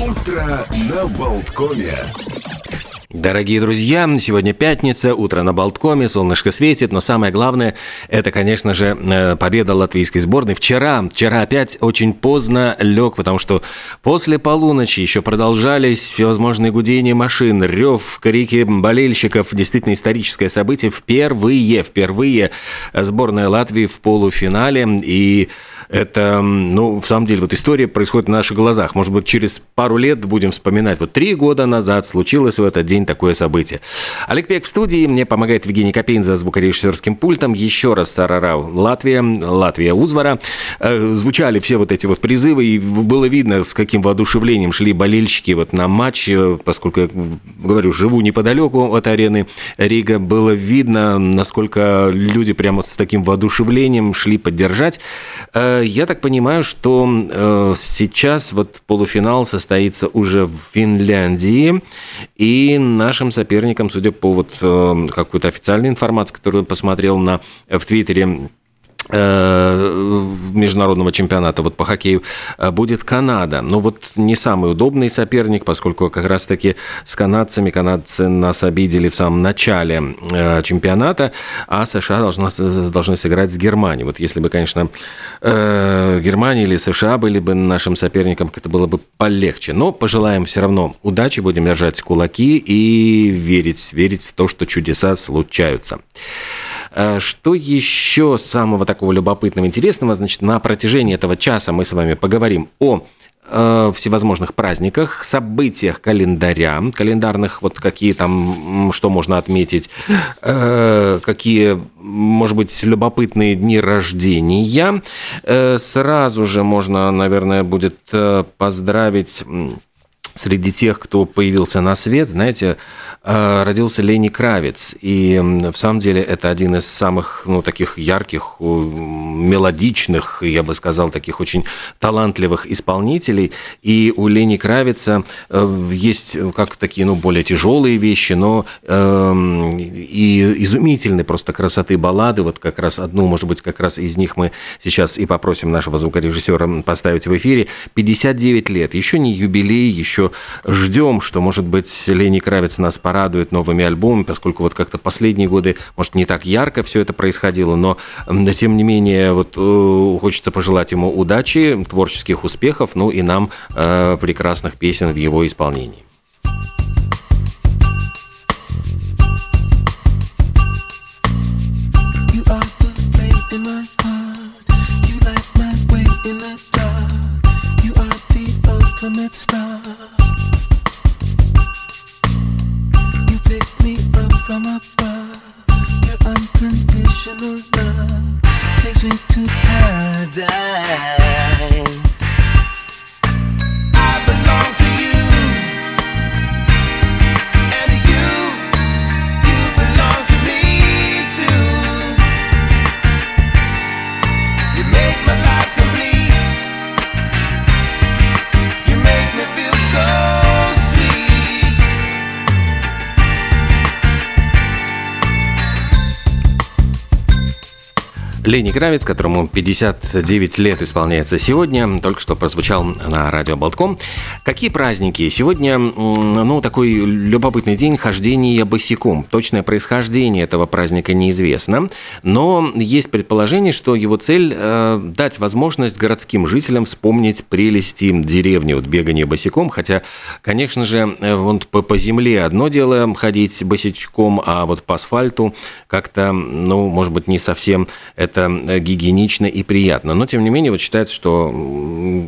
Утро на Болткоме. Дорогие друзья, сегодня пятница, утро на Болткоме, солнышко светит, но самое главное, это, конечно же, э, победа латвийской сборной. Вчера, вчера опять очень поздно лег, потому что после полуночи еще продолжались всевозможные гудения машин, рев, крики болельщиков. Действительно историческое событие. Впервые, впервые сборная Латвии в полуфинале. И это, ну, в самом деле, вот история происходит на наших глазах. Может быть, через пару лет будем вспоминать. Вот три года назад случилось в этот день такое событие. Олег Пек в студии. Мне помогает Евгений Копейн за звукорежиссерским пультом. Еще раз Сарарау, Латвия, Латвия Узвара. Э, звучали все вот эти вот призывы, и было видно, с каким воодушевлением шли болельщики вот на матч, э, поскольку я говорю, живу неподалеку от арены Рига, было видно, насколько люди прямо с таким воодушевлением шли поддержать. Э, я так понимаю, что э, сейчас вот полуфинал состоится уже в Финляндии, и нашим соперникам, судя по вот э, какой-то официальной информации, которую посмотрел на, в Твиттере, Э, международного чемпионата вот по хоккею э, будет Канада. Но вот не самый удобный соперник, поскольку как раз-таки с канадцами канадцы нас обидели в самом начале э, чемпионата, а США должна, должны сыграть с Германией. Вот если бы, конечно, Германия или США были бы нашим соперником, это было бы полегче. Но пожелаем все равно удачи, будем держать кулаки и верить, верить в то, что чудеса случаются. Э, что еще самого такого любопытного, интересного? Значит, на протяжении этого часа мы с вами поговорим о э, всевозможных праздниках, событиях календаря, календарных, вот какие там, что можно отметить, э, какие, может быть, любопытные дни рождения. Сразу же можно, наверное, будет поздравить среди тех, кто появился на свет, знаете, э, родился Лени Кравец. И в самом деле это один из самых, ну, таких ярких, мелодичных, я бы сказал, таких очень талантливых исполнителей. И у Лени Кравица э, есть как такие, ну, более тяжелые вещи, но э, и изумительные просто красоты баллады. Вот как раз одну, может быть, как раз из них мы сейчас и попросим нашего звукорежиссера поставить в эфире. 59 лет, еще не юбилей, еще ждем, что, может быть, Лени Кравец нас порадует новыми альбомами, поскольку вот как-то последние годы, может, не так ярко все это происходило, но, тем не менее, вот э, хочется пожелать ему удачи, творческих успехов, ну и нам э, прекрасных песен в его исполнении. Ultimate star. You picked me up from above. Your unconditional love takes me to paradise. Лени Кравец, которому 59 лет исполняется сегодня, только что прозвучал на радио Болтком. Какие праздники? Сегодня, ну, такой любопытный день хождения босиком. Точное происхождение этого праздника неизвестно, но есть предположение, что его цель э, дать возможность городским жителям вспомнить прелести деревни, вот бегание босиком, хотя, конечно же, э, вот по, по земле одно дело ходить босичком, а вот по асфальту как-то, ну, может быть, не совсем это это э, гигиенично и приятно. Но, тем не менее, вот считается, что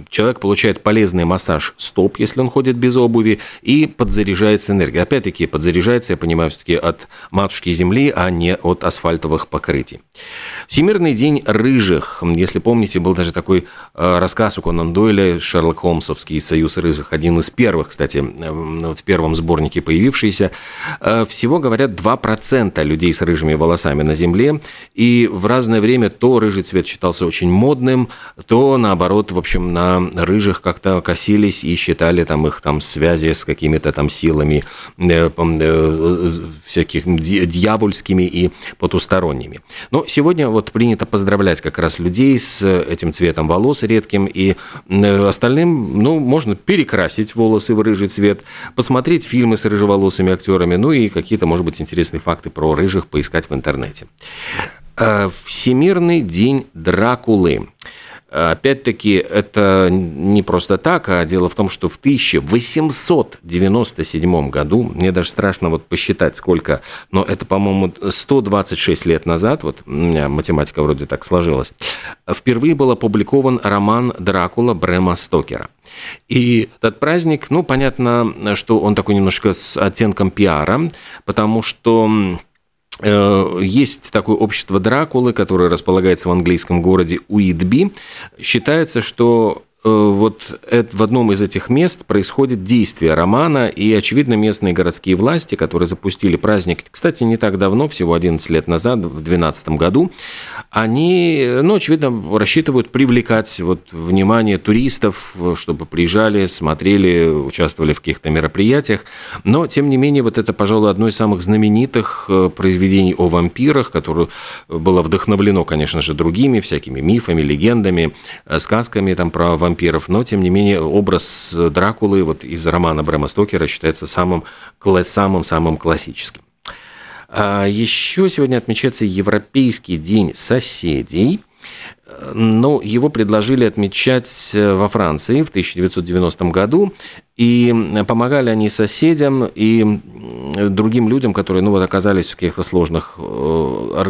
человек получает полезный массаж стоп, если он ходит без обуви, и подзаряжается энергией. Опять-таки, подзаряжается, я понимаю, все-таки от матушки земли, а не от асфальтовых покрытий. Всемирный день рыжих. Если помните, был даже такой э, рассказ у Конан Дойля, Шерлок Холмсовский «Союз рыжих», один из первых, кстати, вот в первом сборнике появившийся. Э, всего, говорят, 2% людей с рыжими волосами на Земле, и в разное время время то рыжий цвет считался очень модным, то наоборот, в общем, на рыжих как-то косились и считали там их там связи с какими-то там силами э, э, всяких дьявольскими и потусторонними. Но сегодня вот принято поздравлять как раз людей с этим цветом волос редким и остальным, ну, можно перекрасить волосы в рыжий цвет, посмотреть фильмы с рыжеволосыми актерами, ну и какие-то, может быть, интересные факты про рыжих поискать в интернете. Э, Всемирный день Дракулы. Опять-таки, это не просто так, а дело в том, что в 1897 году, мне даже страшно вот посчитать, сколько, но это, по-моему, 126 лет назад, вот у меня математика вроде так сложилась, впервые был опубликован роман «Дракула» Брэма Стокера. И этот праздник, ну, понятно, что он такой немножко с оттенком пиара, потому что Э, есть такое общество Дракулы, которое располагается в английском городе Уитби. Считается, что Э, вот в одном из этих мест происходит действие романа, и, очевидно, местные городские власти, которые запустили праздник, кстати, не так давно, всего 11 лет назад, в 2012 году, они, ну, очевидно, рассчитывают привлекать вот внимание туристов, чтобы приезжали, смотрели, участвовали в каких-то мероприятиях. Но, тем не менее, вот это, пожалуй, одно из самых знаменитых э, произведений о вампирах, которое было вдохновлено, конечно же, другими всякими мифами, легендами, э, сказками там про вампиров вампиров, но, тем не менее, образ Дракулы вот из романа Брэма Стокера считается самым, самым, классическим. А еще сегодня отмечается Европейский день соседей. Но его предложили отмечать во Франции в 1990 году. И помогали они соседям и другим людям, которые ну, вот, оказались в каких-то сложных э,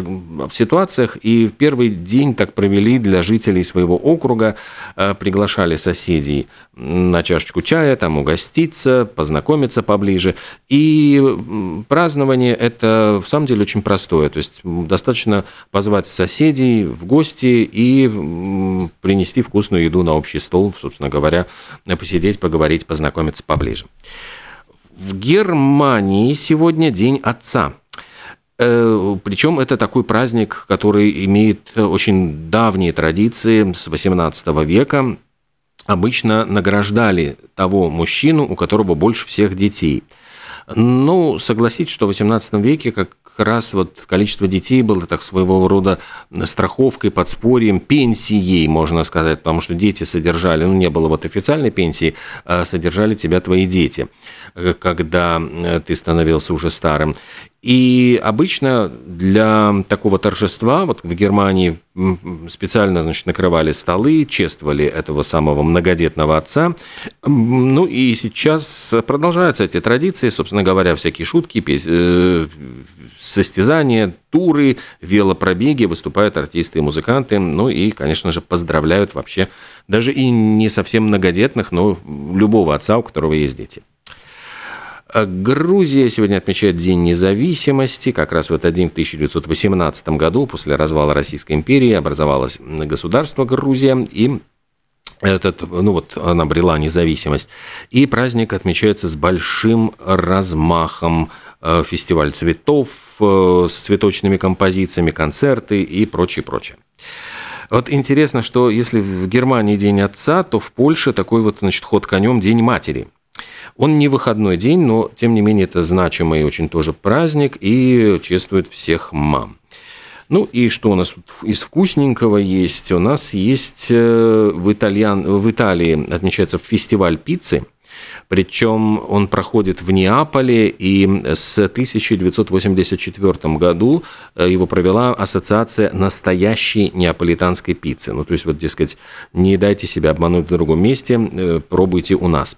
ситуациях. И в первый день так провели для жителей своего округа, э, приглашали соседей на чашечку чая, там угоститься, познакомиться поближе. И празднование это в самом деле очень простое. То есть достаточно позвать соседей в гости и принести вкусную еду на общий стол, собственно говоря, посидеть, поговорить, познакомиться познакомиться поближе. В Германии сегодня День Отца. Э, Причем это такой праздник, который имеет очень давние традиции с XVIII века. Обычно награждали того мужчину, у которого больше всех детей. Ну, согласитесь, что в XVIII веке как раз вот количество детей было так своего рода страховкой, подспорьем, пенсией, можно сказать, потому что дети содержали, ну, не было вот официальной пенсии, а содержали тебя твои дети, э, когда э, ты становился уже старым. И обычно для такого торжества, вот в Германии специально, значит, накрывали столы, чествовали этого самого многодетного отца. Ну и сейчас продолжаются эти традиции, собственно говоря, всякие шутки, э, состязания, туры, велопробеги, выступают артисты и музыканты, ну и, конечно же, поздравляют вообще даже и не совсем многодетных, но любого отца, у которого есть дети. А Грузия сегодня отмечает День независимости. Как раз в этот день, в 1918 году, после развала Российской империи, образовалось государство Грузия, и этот, ну вот она обрела независимость. И праздник отмечается с большим размахом. Э, фестиваль цветов э, с цветочными композициями, концерты и прочее, прочее. Вот интересно, что если в Германии День Отца, то в Польше такой вот, значит, ход конем День Матери – он не выходной день, но, тем не менее, это значимый очень тоже праздник и чествует всех мам. Ну и что у нас из вкусненького есть? У нас есть э, в, Итальян... в Италии отмечается фестиваль пиццы – причем он проходит в Неаполе, и с 1984 году э, его провела ассоциация настоящей неаполитанской пиццы. Ну, то есть, вот, дескать, не дайте себя обмануть в другом месте, э, пробуйте у нас.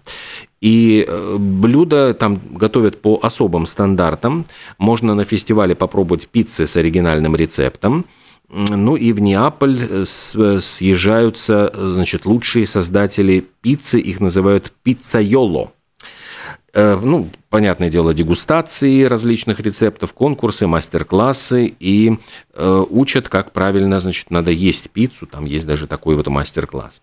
И э, блюда там готовят по особым стандартам. Можно на фестивале попробовать пиццы с оригинальным рецептом. Ну и в Неаполь э, съезжаются, значит, лучшие создатели пиццы, их называют пиццайоло. Э, ну, понятное дело, дегустации различных рецептов, конкурсы, мастер-классы и э, учат, как правильно, значит, надо есть пиццу. Там есть даже такой вот мастер-класс.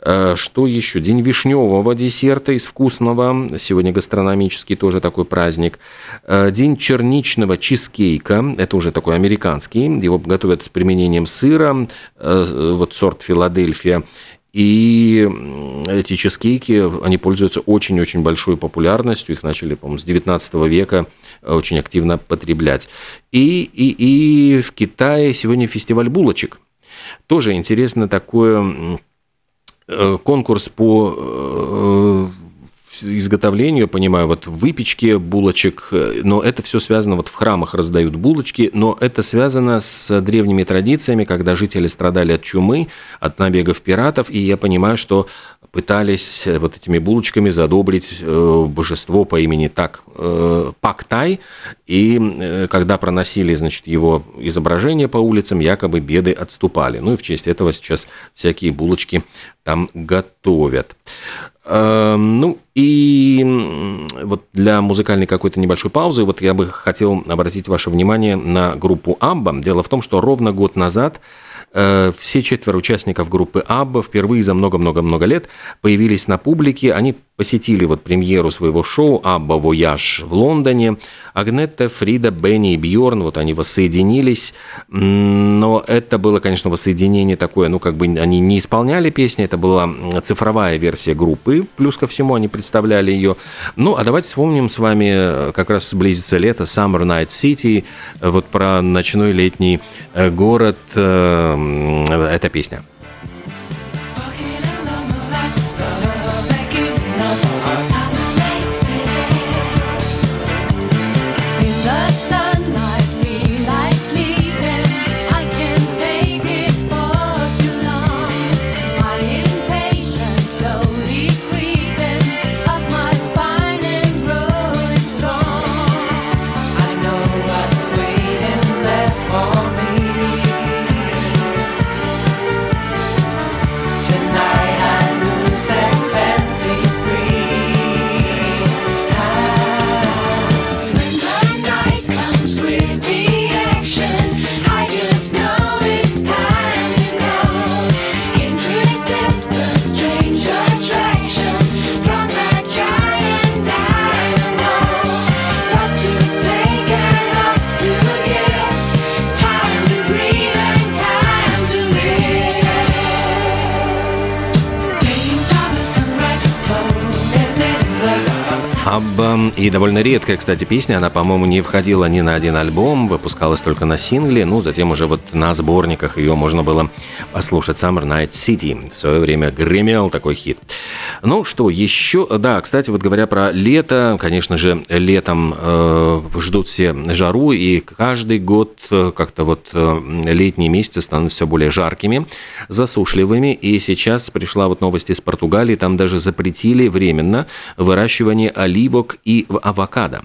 Э, что еще? День вишневого десерта из вкусного. Сегодня гастрономический тоже такой праздник. Э, день черничного чизкейка. Это уже такой американский. Его готовят с применением сыра. Э, вот сорт Филадельфия и эти чизкейки, они пользуются очень-очень большой популярностью. Их начали, по-моему, с 19 века очень активно потреблять. И, и, и в Китае сегодня фестиваль булочек. Тоже интересно такой э, конкурс по э, изготовлению, понимаю, вот выпечки булочек, но это все связано, вот в храмах раздают булочки, но это связано с древними традициями, когда жители страдали от чумы, от набегов пиратов, и я понимаю, что пытались вот этими булочками задобрить э, божество по имени так э, Пактай, и э, когда проносили, значит, его изображение по улицам, якобы беды отступали. Ну и в честь этого сейчас всякие булочки там готовят. Эм, ну и вот для музыкальной какой-то небольшой паузы вот я бы хотел обратить ваше внимание на группу Абба. Дело в том, что ровно год назад Э, все четверо участников группы Абба впервые за много-много-много лет появились на публике. Они посетили вот премьеру своего шоу «ABBA Voyage» в Лондоне. Агнетта, Фрида, Бенни и Бьорн, вот они воссоединились. Но это было, конечно, воссоединение такое, ну, как бы они не исполняли песни, это была цифровая версия группы, плюс ко всему они представляли ее. Ну, а давайте вспомним с вами, э, как раз близится лето, Summer Night City, вот про ночной летний э, город, эта песня. Абба. И довольно редкая, кстати, песня. Она, по-моему, не входила ни на один альбом, выпускалась только на сингле. Ну, затем уже вот на сборниках ее можно было послушать. Summer Night City. В свое время гремел такой хит. Ну что, еще... Да, кстати, вот говоря про лето, конечно же, летом э, ждут все жару, и каждый год э, как-то вот э, летние месяцы становятся все более жаркими, засушливыми. И сейчас пришла вот новость из Португалии, там даже запретили временно выращивание оливковых оливок и авокадо.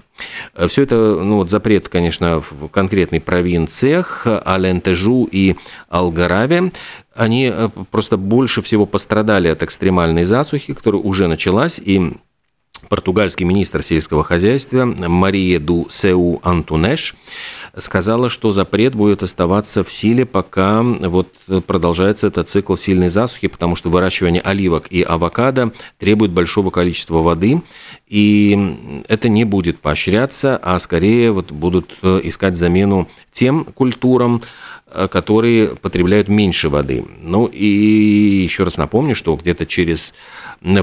Э, Все это, ну вот запрет, конечно, в конкретных провинциях, Алентежу и Алгараве, они э, просто больше всего пострадали от экстремальной засухи, которая уже началась, и португальский министр сельского хозяйства Мария ду Сеу Антунеш сказала, что запрет будет оставаться в силе, пока вот продолжается этот цикл сильной засухи, потому что выращивание оливок и авокадо требует большого количества воды, и это не будет поощряться, а скорее вот будут искать замену тем культурам, которые потребляют меньше воды. Ну и еще раз напомню, что где-то через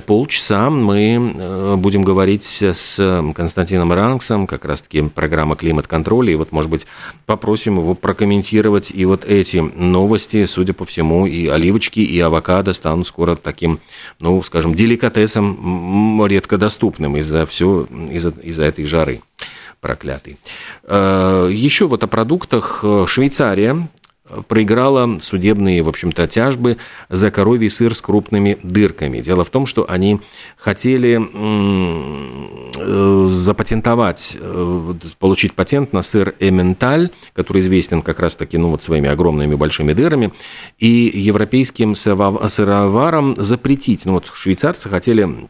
полчаса мы э, будем говорить с Константином Ранксом, как раз-таки программа «Климат-контроль», и вот, может быть, попросим его прокомментировать и вот эти новости, судя по всему, и оливочки, и авокадо станут скоро таким, ну, скажем, деликатесом редко доступным из-за все, из-за, из-за этой жары проклятый. Э, Еще вот о продуктах. Швейцария проиграла судебные, в общем-то, тяжбы за коровий сыр с крупными дырками. Дело в том, что они хотели э, запатентовать, э, получить патент на сыр Эменталь, который известен как раз-таки ну, вот своими огромными большими дырами, и европейским сыроварам запретить. Ну вот швейцарцы хотели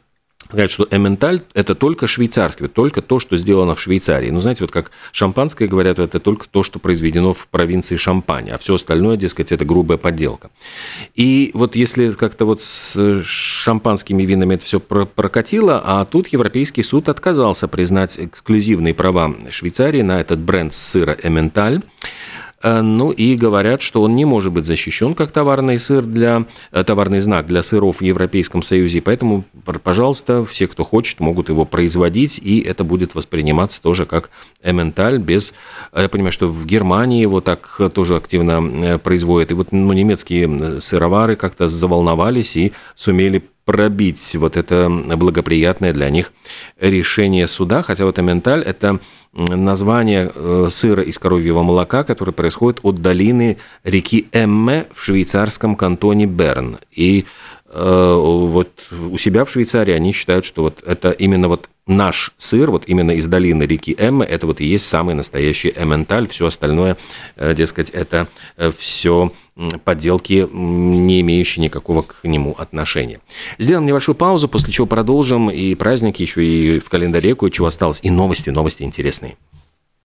сказать, что эменталь – это только швейцарский, только то, что сделано в Швейцарии. Ну, знаете, вот как шампанское говорят, это только то, что произведено в провинции Шампань, а все остальное, дескать, это грубая подделка. И вот если как-то вот с шампанскими винами это все прокатило, а тут Европейский суд отказался признать эксклюзивные права Швейцарии на этот бренд сыра эменталь, Э, ну и говорят, что он не может быть защищен как товарный сыр для э, товарный знак для сыров в Европейском Союзе. Поэтому, пожалуйста, все, кто хочет, могут его производить, и это будет восприниматься тоже как эменталь без... Э, я понимаю, что в Германии его так тоже активно производят. И вот ну, немецкие сыровары как-то заволновались и сумели пробить вот это благоприятное для них решение суда, хотя вот эменталь – это название э, сыра из коровьего молока, который происходит от долины реки Эмме в швейцарском кантоне Берн. И вот у себя в Швейцарии они считают, что вот это именно вот наш сыр, вот именно из долины реки Эммы, это вот и есть самый настоящий эмменталь, все остальное, э, дескать, это все подделки, не имеющие никакого к нему отношения. Сделаем небольшую паузу, после чего продолжим, и праздник еще и в календаре кое-чего осталось, и новости, новости интересные.